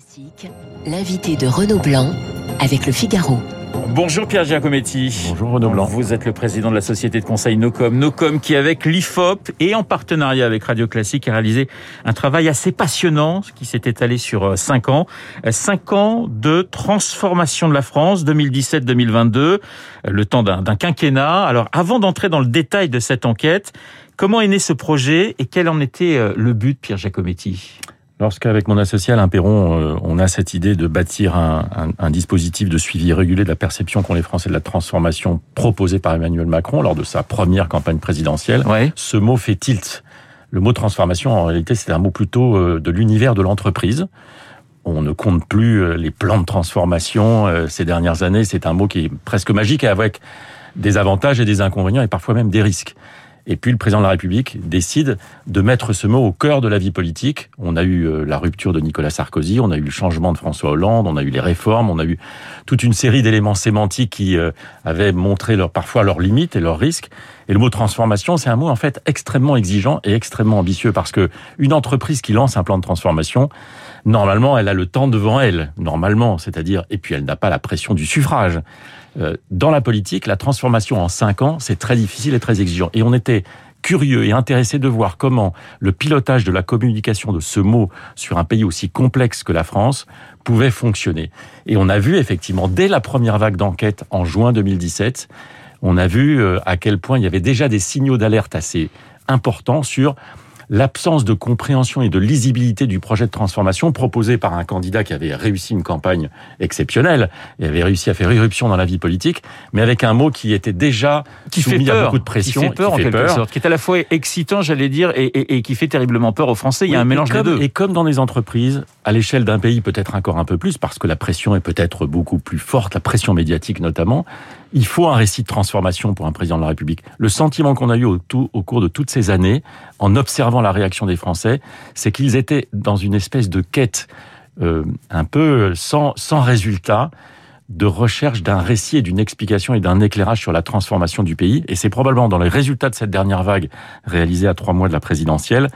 Classique, l'invité de Renaud Blanc avec le Figaro. Bonjour Pierre Giacometti. Bonjour Renaud Blanc. Vous êtes le président de la société de conseil Nocom. Nocom qui avec l'IFOP et en partenariat avec Radio Classique a réalisé un travail assez passionnant qui s'est étalé sur 5 ans. 5 ans de transformation de la France 2017-2022, le temps d'un quinquennat. Alors avant d'entrer dans le détail de cette enquête, comment est né ce projet et quel en était euh, le but Pierre Giacometti? Lorsqu'avec mon associé Alain Perron, euh, on a cette idée de bâtir un, un, un dispositif de suivi régulier de la perception qu'ont les Français de la transformation proposée par Emmanuel Macron lors de sa première campagne présidentielle, ouais. ce mot fait tilt. Le mot transformation, en réalité, c'est un mot plutôt euh, de l'univers de l'entreprise. On ne compte plus euh, les plans de transformation ces dernières années. C'est un mot qui est presque magique avec des avantages et des inconvénients et parfois même des risques. Et puis le président de la République décide de mettre ce mot au cœur de la vie politique. On a eu euh, la rupture de Nicolas Sarkozy, on a eu le changement de François Hollande, on a eu les réformes, on a eu toute une série d'éléments sémantiques qui euh, avaient montré leur, parfois leurs limites et leurs risques. Et le mot transformation, c'est un mot en fait extrêmement exigeant et extrêmement ambitieux parce que une entreprise qui lance un plan de transformation, normalement, elle a le temps devant elle, normalement, c'est-à-dire, et puis elle n'a pas la pression du suffrage. Euh, dans la politique, la transformation en cinq ans, c'est très difficile et très exigeant. Et on était curieux et intéressé de voir comment le pilotage de la communication de ce mot sur un pays aussi complexe que la France pouvait fonctionner. Et on a vu effectivement, dès la première vague d'enquête en juin 2017, on a vu euh, à quel point il y avait déjà des signaux d'alerte assez importants sur l'absence de compréhension et de lisibilité du projet de transformation proposé par un candidat qui avait réussi une campagne exceptionnelle et avait réussi à faire irruption dans la vie politique, mais avec un mot qui était déjà qui soumis fait peur, à beaucoup de pression, qui fait peur qui en fait quelque peur. sorte, qui est à la fois excitant, j'allais dire, et, et, et, qui fait terriblement peur aux Français. Il y a Oui, un mélange comme, des deux. Et comme dans les entreprises, à l'échelle d'un pays peut-être encore un peu plus, parce que la pression est peut-être beaucoup plus forte, la pression médiatique notamment, il faut un récit de transformation pour un président de la République. Le sentiment qu'on a eu au, tout, au cours de toutes ces années, en observant la réaction des Français, c'est qu'ils étaient dans une espèce de quête euh, un peu sans, sans résultat de recherche d'un récit et d'une explication et d'un éclairage sur la transformation du pays. Et c'est probablement dans les résultats de cette dernière vague réalisée à trois mois de la présidentielle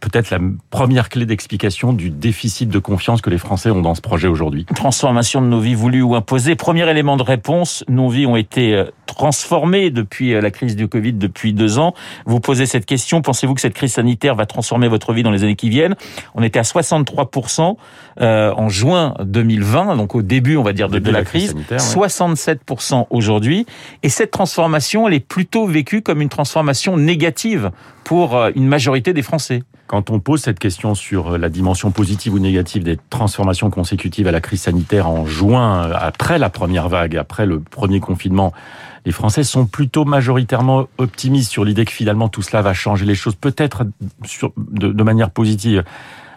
peut-être la première clé d'explication du déficit de confiance que les Français ont dans ce projet aujourd'hui. Transformation de nos vies voulues ou imposées. Premier élément de réponse, nos vies ont été transformées depuis la crise du Covid depuis deux ans. Vous posez cette question, pensez-vous que cette crise sanitaire va transformer votre vie dans les années qui viennent? On était à 63% euh, en juin 2020, donc au début, on va dire, de, de la, la, crise, sanitaire, 67% ouais. aujourd'hui. Et cette transformation, elle est plutôt vécue comme une transformation négative pour euh, une majorité des Français. Quand on pose cette question sur la dimension positive ou négative des transformations consécutives à la crise sanitaire en juin, après la première vague, après le premier confinement, les Français sont plutôt majoritairement optimistes sur l'idée que finalement tout cela va changer les choses, peut-être de, de manière positive.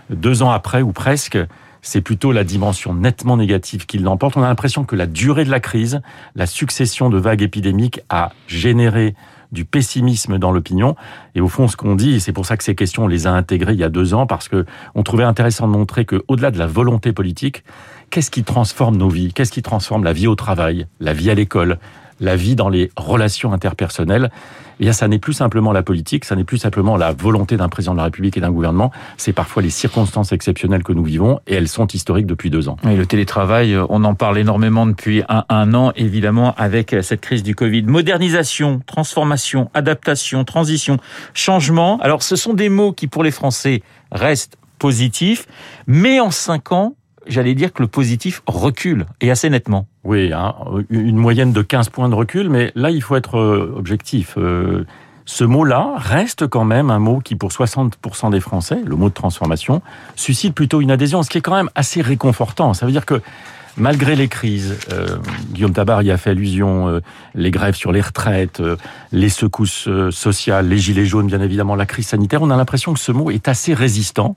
Deux ans après ou presque, c'est plutôt la dimension nettement négative qui l'emporte. On a l'impression que la durée de la crise, la succession de vagues épidémiques a généré du pessimisme dans l'opinion. Et au fond, ce qu'on dit, c'est pour ça que ces questions, on les a intégrées il y a deux ans, parce que on trouvait intéressant de montrer que, au-delà de la volonté politique, qu'est-ce qui transforme nos vies? Qu'est-ce qui transforme la vie au travail, la vie à l'école, la vie dans les relations interpersonnelles et ça n'est plus simplement la politique, ça n'est plus simplement la volonté d'un président de la République et d'un gouvernement, c'est parfois les circonstances exceptionnelles que nous vivons, et elles sont historiques depuis deux ans. Et le télétravail, on en parle énormément depuis un, un an, évidemment, avec cette crise du Covid. Modernisation, transformation, adaptation, transition, changement. Alors, ce sont des mots qui, pour les Français, restent positifs, mais en cinq ans, j'allais dire que le positif recule, et assez nettement. Oui, hein, une moyenne de 15 points de recul, mais là, il faut être objectif. Euh, ce mot-là reste quand même un mot qui, pour 60% des Français, le mot de transformation, suscite plutôt une adhésion, ce qui est quand même assez réconfortant. Ça veut dire que malgré les crises, euh, Guillaume Tabar y a fait allusion, euh, les grèves sur les retraites, euh, les secousses sociales, les gilets jaunes, bien évidemment, la crise sanitaire, on a l'impression que ce mot est assez résistant.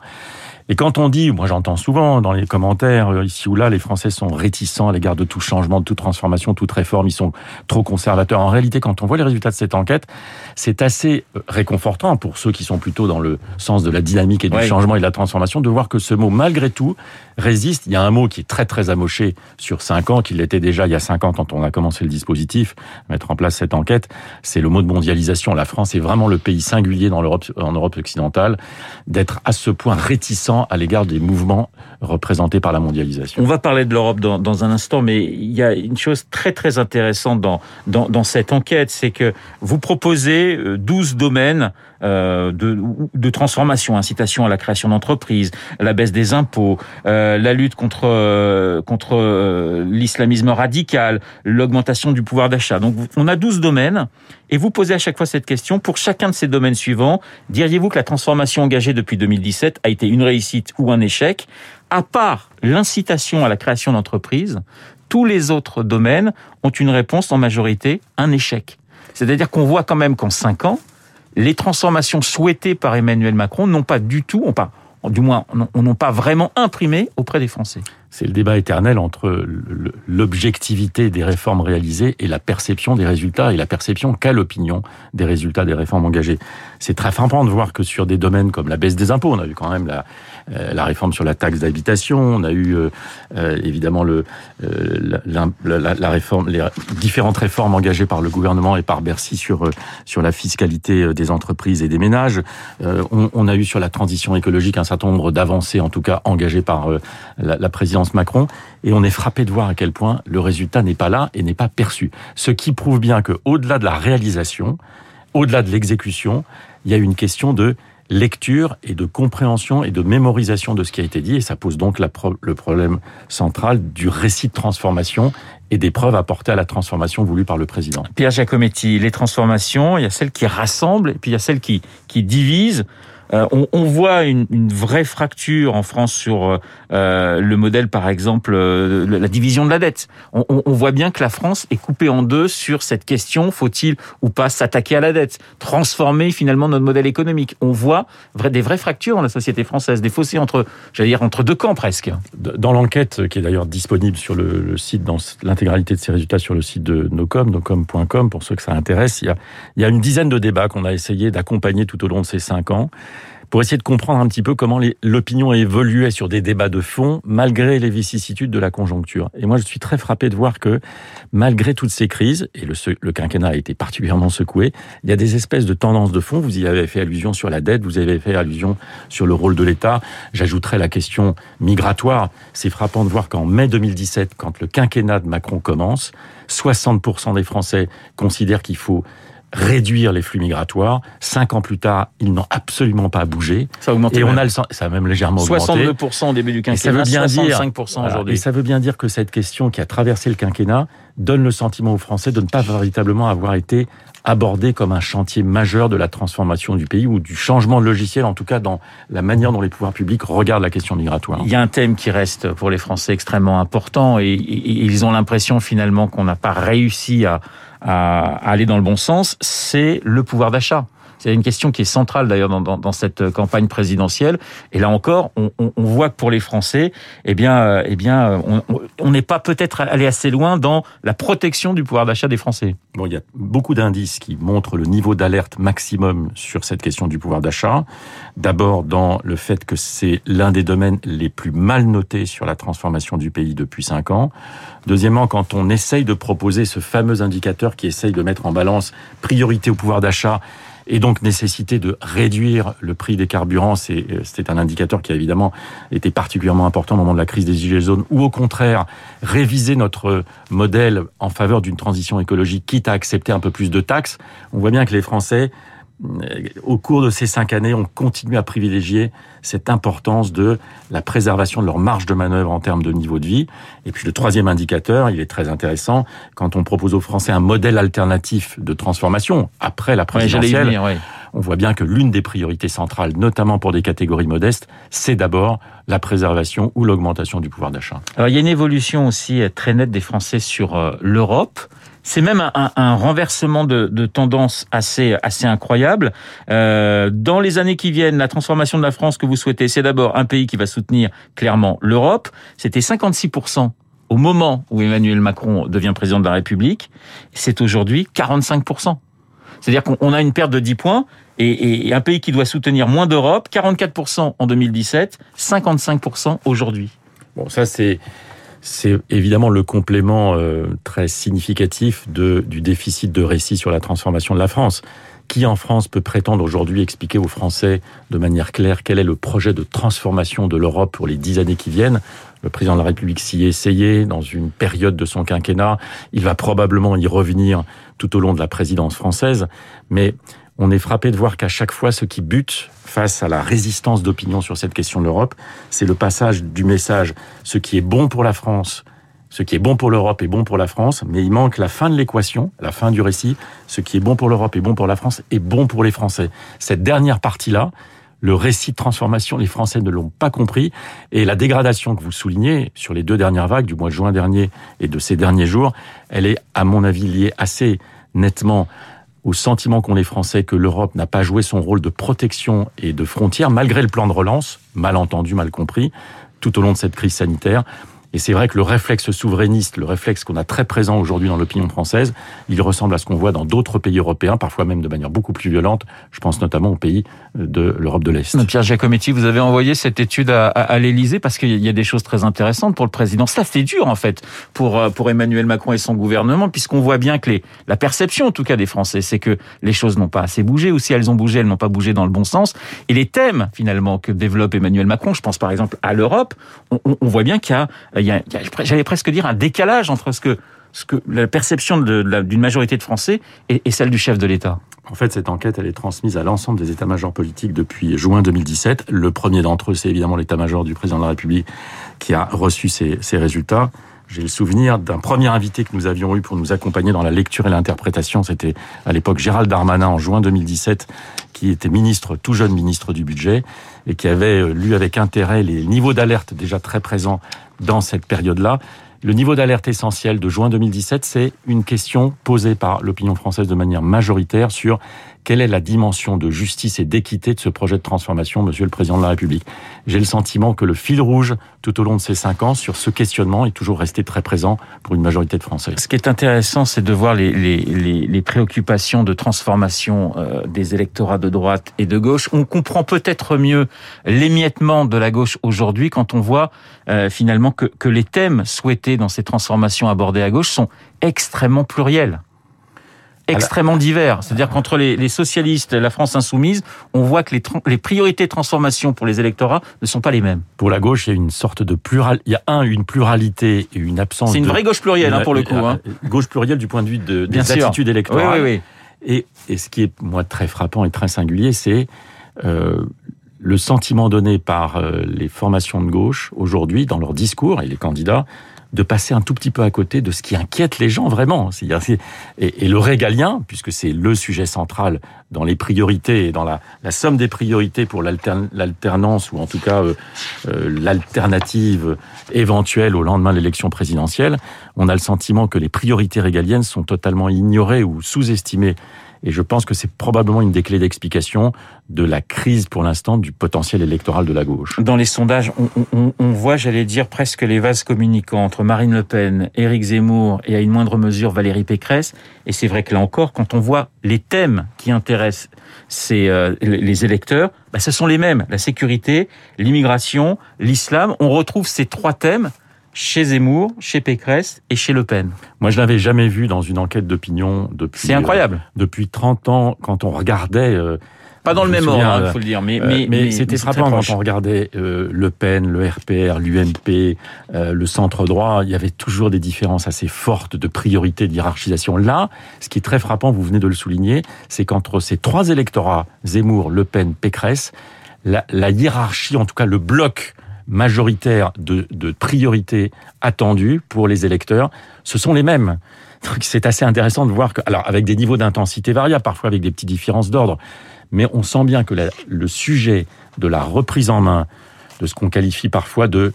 Et quand on dit, moi j'entends souvent dans les commentaires ici ou là, les Français sont réticents à l'égard de tout changement, de toute transformation, toute réforme, ils sont trop conservateurs. En réalité, quand on voit les résultats de cette enquête, c'est assez réconfortant pour ceux qui sont plutôt dans le sens de la dynamique et du oui. changement et de la transformation, de voir que ce mot, malgré tout, résiste. Il y a un mot qui est très très amoché sur cinq ans, qui l'était déjà il y a cinq ans quand on a commencé le dispositif, mettre en place cette enquête, c'est le mot de mondialisation. La France est vraiment le pays singulier dans l'Europe, en Europe occidentale, d'être à ce point réticent à l'égard des mouvements représentés par la mondialisation. On va parler de l'Europe dans, un instant, mais il y a une chose très très intéressante dans, dans, dans cette enquête, c'est que vous proposez 12 euh, domaines euh, de, de, transformation, incitation à la création d'entreprises, la baisse des impôts, euh, la lutte contre euh, contre euh, l'islamisme radical, l'augmentation du pouvoir d'achat. Donc on a 12 domaines et vous posez à chaque fois cette question pour chacun de ces domaines suivants, diriez-vous que la transformation engagée depuis 2017 a été une réussite ou un échec? À part l'incitation à la création d'entreprises, tous les autres domaines ont une réponse en majorité un échec. C'est-à-dire qu'on voit quand même qu'en 5 ans, les transformations souhaitées par Emmanuel Macron n'ont pas du tout, pas, du moins, n'ont pas vraiment imprimé auprès des Français. C'est le débat éternel entre l'objectivité des réformes réalisées et la perception des résultats et la perception qu'a l'opinion des résultats des réformes engagées. C'est très frappant de voir que sur des domaines comme la baisse des impôts, on a vu quand même la, la réforme sur la taxe d'habitation, on a eu euh, euh, évidemment le, la, la, réforme, les différentes réformes engagées par le gouvernement et par Bercy sur sur la fiscalité des entreprises et des ménages. On, on, a eu sur la transition écologique un certain nombre d'avancées, en tout cas engagées par la, la présidence Macron, et on est frappé de voir à quel point le résultat n'est pas là et n'est pas perçu. Ce qui prouve bien que, au-delà de la réalisation, au-delà de l'exécution, il y a une question de lecture et de compréhension et de mémorisation de ce qui a été dit. Et ça pose donc le problème central du récit de transformation et des preuves apportées à la transformation voulue par le président. Pierre Giacometti, les transformations, il y a celles qui rassemblent et puis il y a celles qui, qui divisent. Euh, on, voit une, vraie fracture en France sur euh, euh le modèle, par exemple, la division de la dette. On, voit bien que la France est coupée en deux sur cette question faut-il ou pas s'attaquer à la dette, transformer finalement notre modèle économique. On voit des vraies fractures dans la société française, des fossés entre, j'allais dire, entre deux camps presque. Dans l'enquête qui est d'ailleurs disponible sur le, site, dans l'intégralité de ses résultats sur le site de Nocom, nocom.com pour ceux que ça intéresse, il y a une dizaine de débats qu'on a essayé d'accompagner tout au long de ces cinq ans pour essayer de comprendre un petit peu comment l'opinion a évolué sur des débats de fond, malgré les vicissitudes de la conjoncture. Et moi, je suis très frappé de voir que, malgré toutes ces crises, et le, le quinquennat a été particulièrement secoué, il y a des espèces de tendances de fond. Vous y avez fait allusion sur la dette, vous avez fait allusion sur le rôle de l'État. J'ajouterai la question migratoire. C'est frappant de voir qu'en mai 2017, quand le quinquennat de Macron commence, 60% des Français considèrent qu'il faut réduire les flux migratoires. Cinq ans plus tard, ils n'ont absolument pas bougé. Ça a augmenté. Et on a le, ça a même légèrement 62 augmenté. 62% au début du quinquennat, ça veut bien 65% aujourd'hui. Et ça veut bien dire que cette question qui a traversé le quinquennat donne le sentiment aux Français de ne pas véritablement avoir été abordé comme un chantier majeur de la transformation du pays ou du changement de logiciel, en tout cas dans la manière dont les pouvoirs publics regardent la question migratoire. Il y a un thème qui reste pour les Français extrêmement important et, ils ont l'impression finalement qu'on n'a pas réussi à, à aller dans le bon sens, c'est le pouvoir d'achat. C'est une question qui est centrale d'ailleurs dans, cette campagne présidentielle. Et là encore, on, on, voit que pour les Français, eh bien, euh, eh bien, on n'est pas peut-être allé assez loin dans la protection du pouvoir d'achat des Français. Bon, il y a beaucoup d'indices qui montrent le niveau d'alerte maximum sur cette question du pouvoir d'achat. D'abord dans le fait que c'est l'un des domaines les plus mal notés sur la transformation du pays depuis cinq ans. Deuxièmement, quand on essaye de proposer ce fameux indicateur qui essaye de mettre en balance priorité au pouvoir d'achat et donc nécessité de réduire le prix des carburants. Euh, c'était un indicateur qui a évidemment été particulièrement important au moment de la crise des Gilets ou au contraire réviser notre modèle en faveur d'une transition écologique, quitte à accepter un peu plus de taxes. On voit bien que les Français euh, au cours de ces cinq années, on continue à privilégier cette importance de la préservation de leur marge de manœuvre en termes de niveau de vie. Et puis le troisième indicateur, il est très intéressant, quand on propose aux Français un modèle alternatif de transformation après la présidentielle, on voit bien que l'une des priorités centrales, notamment pour des catégories modestes, c'est d'abord la préservation ou l'augmentation du pouvoir d'achat. Alors il y a une évolution aussi très nette des Français sur euh, l'Europe. C'est même un, un, renversement de, de, tendance assez assez incroyable. Euh, dans les années qui viennent, la transformation de la France que vous souhaitez, c'est d'abord un pays qui va soutenir clairement l'Europe. C'était 56% au moment où Emmanuel Macron devient président de la République. C'est aujourd'hui 45% c'est-à-dire qu'on a une perte de 10 points et un pays qui doit soutenir moins d'Europe, 44% en 2017, 55% aujourd'hui. Bon, ça c'est c'est évidemment le complément euh, très significatif de, du déficit de récit sur la transformation de la France, Qui en France peut prétendre aujourd'hui expliquer aux Français de manière claire quel est le projet de transformation de l'Europe pour les dix années qui viennent? Le président de la République s'y est essayé dans une période de son quinquennat. Il va probablement y revenir tout au long de la présidence française. Mais on est frappé de voir qu'à chaque fois, ce qui bute face à la résistance d'opinion sur cette question de l'Europe, c'est le passage du message ce qui est bon pour la France ce qui est bon pour l'Europe est bon pour la France, mais il manque la fin de l'équation, la fin du récit. Ce qui est bon pour l'Europe est bon pour la France est bon pour les Français. Cette dernière partie-là, le récit de transformation, les Français ne l'ont pas compris. Et la dégradation que vous soulignez sur les deux dernières vagues du mois de juin dernier et de ces derniers jours, elle est, à mon avis, liée assez nettement au sentiment qu'ont les Français que l'Europe n'a pas joué son rôle de protection et de frontière, malgré le plan de relance, mal entendu, mal compris, tout au long de cette crise sanitaire. Et c'est vrai que le réflexe souverainiste, le réflexe qu'on a très présent aujourd'hui dans l'opinion française, il ressemble à ce qu'on voit dans d'autres pays européens, parfois même de manière beaucoup plus violente. Je pense notamment aux pays de l'Europe de l'Est. Pierre Giacometti, vous avez envoyé cette étude à, à, l'Élysée parce qu'il y a des choses très intéressantes pour le président. Ça, c'est dur en fait pour euh, pour Emmanuel Macron et son gouvernement, puisqu'on voit bien que les, la perception, en tout cas des Français, c'est que les choses n'ont pas assez bougé, ou si elles ont bougé, elles n'ont pas bougé dans le bon sens. Et les thèmes finalement que développe Emmanuel Macron, je pense par exemple à l'Europe, on, on, voit bien qu'il y a j'allais presque dire un décalage entre la perception d'une majorité de Français et, celle du chef de l'État. En fait, cette enquête, elle est transmise à l'ensemble des états-majors politiques depuis juin 2017. Le premier d'entre eux, c'est évidemment l'état-major du président de la République qui a reçu ces résultats. J'ai le souvenir d'un premier invité que nous avions eu pour nous accompagner dans la lecture et l'interprétation. C'était à l'époque Gérald Darmanin en juin 2017, qui était ministre, tout jeune ministre du budget, et qui avait euh, lu avec intérêt les niveaux d'alerte déjà très présents dans cette période-là. Le niveau d'alerte essentiel de juin 2017, c'est une question posée par l'opinion française de manière majoritaire sur quelle est la dimension de justice et d'équité de ce projet de transformation, Monsieur le Président de la République? J'ai le sentiment que le fil rouge tout au long de ces cinq ans sur ce questionnement est toujours resté très présent pour une majorité de Français. Ce qui est intéressant, c'est de voir les, les, les, les, préoccupations de transformation euh, des électorats de droite et de gauche. On comprend peut-être mieux l'émiettement de la gauche aujourd'hui quand on voit euh, finalement que, que les thèmes souhaités dans ces transformations abordées à gauche sont extrêmement pluriels extrêmement divers. C'est-à-dire qu'entre les, les, socialistes et la France insoumise, on voit que les, les, priorités de transformation pour les électorats ne sont pas les mêmes. Pour la gauche, il y a une sorte de plural. Il y a un, une pluralité et une absence. C'est une vraie gauche plurielle hein, pour le coup. Hein. Gauche plurielle du point de vue de, des attitudes électorales. Oui, oui, oui. Et, et, ce qui est moi très frappant et très singulier, c'est euh, le sentiment donné par euh, les formations de gauche aujourd'hui dans leur discours et les candidats de passer un tout petit peu à côté de ce qui inquiète les gens vraiment. Et, le régalien, puisque c'est le sujet central dans les priorités et dans la, la somme des priorités pour l'alternance ou en tout cas euh, euh, l'alternative éventuelle au lendemain de l'élection présidentielle, on a le sentiment que les priorités régaliennes sont totalement ignorées ou sous-estimées et je pense que c'est probablement une des clés d'explication de la crise pour l'instant du potentiel électoral de la gauche. Dans les sondages, on, on, on voit, j'allais dire, presque les vases communicants entre Marine Le Pen, Éric Zemmour et à une moindre mesure Valérie Pécresse. Et c'est vrai que là encore, quand on voit les thèmes qui intéressent ces, euh, les électeurs, bah, ce sont les mêmes. La sécurité, l'immigration, l'islam. On retrouve ces trois thèmes chez Zemmour, chez Pécresse et chez Le Pen. Moi, je l'avais jamais vu dans une enquête d'opinion depuis. C'est incroyable. Euh, depuis 30 ans, quand on regardait. Euh, pas dans le même ordre, il hein, faut le dire, mais, mais, euh, mais, c'était frappant quand on regardait euh, Le Pen, le RPR, l'UMP, euh, le centre droit. Il y avait toujours des différences assez fortes de priorité, d'hierarchisation. Là, ce qui est très frappant, vous venez de le souligner, c'est qu'entre ces trois électorats, Zemmour, Le Pen, Pécresse, la, la hiérarchie, en tout cas le bloc majoritaire de, de priorités attendues pour les électeurs, ce sont les mêmes. C'est assez intéressant de voir que, alors avec des niveaux d'intensité variables, parfois avec des petites différences d'ordre, mais on sent bien que le sujet de la reprise en main de ce qu'on qualifie parfois de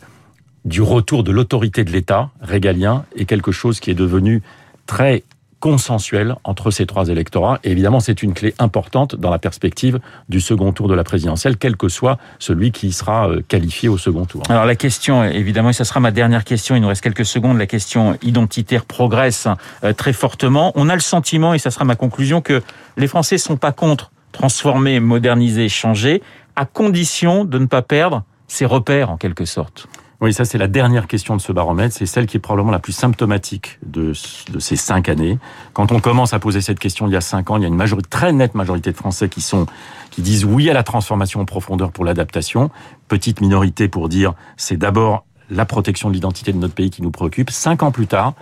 du retour de l'autorité de l'État régalien est quelque chose qui est devenu très consensuel entre ces trois électorats. Et évidemment, c'est une clé importante dans la perspective du second tour de la présidentielle, quel que soit celui qui sera euh, qualifié au second tour. Alors la question, évidemment, et ce sera ma dernière question, il nous reste quelques secondes, la question identitaire progresse euh, très fortement. On a le sentiment, et ça sera ma conclusion, que les Français sont pas contre transformer, moderniser, changer, à condition de ne pas perdre ses repères en quelque sorte. Oui, ça c'est la dernière question de ce baromètre. C'est celle qui est probablement la plus symptomatique de, ces cinq années. Quand on commence à poser cette question il y a cinq ans, il y a une majorité, très nette majorité de Français qui sont qui disent oui à la transformation en profondeur pour l'adaptation. Petite minorité pour dire c'est d'abord la protection de l'identité de notre pays qui nous préoccupe. Cinq ans plus tard,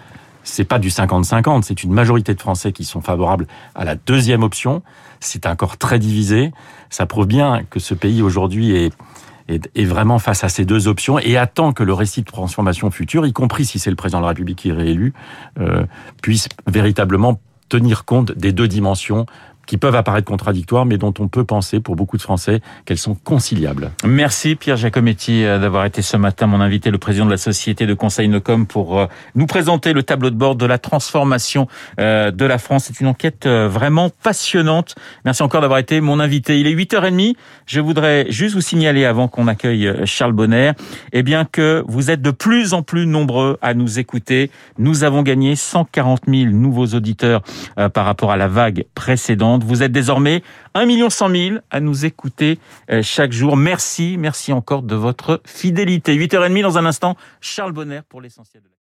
c'est pas du 50-50, c'est une majorité de Français qui sont favorables à la deuxième option. C'est un corps très divisé. Ça prouve bien que ce pays aujourd'hui est, est, vraiment face à ces deux options et attend que le récit de transformation future, y compris si c'est le président de la République qui est réélu, euh, puisse véritablement tenir compte des deux dimensions qui peuvent apparaître contradictoires, mais dont on peut penser pour beaucoup de Français qu'elles sont conciliables. Merci Pierre Jacometti euh, d'avoir été ce matin mon invité, le président de la société de conseil Nocom, pour euh, nous présenter le tableau de bord de la transformation euh, de la France. C'est une enquête vraiment passionnante. Merci encore d'avoir été mon invité. Il est 8h30. Je voudrais juste vous signaler avant qu'on accueille Charles Bonner, eh bien que vous êtes de plus en plus nombreux à nous écouter. Nous avons gagné 140 000 nouveaux auditeurs par rapport à la vague précédente. Vous êtes désormais 1 million 100 000 à nous écouter euh, chaque jour. Merci, merci encore de votre fidélité. 8h30 dans un instant, Charles Bonner pour l'essentiel de la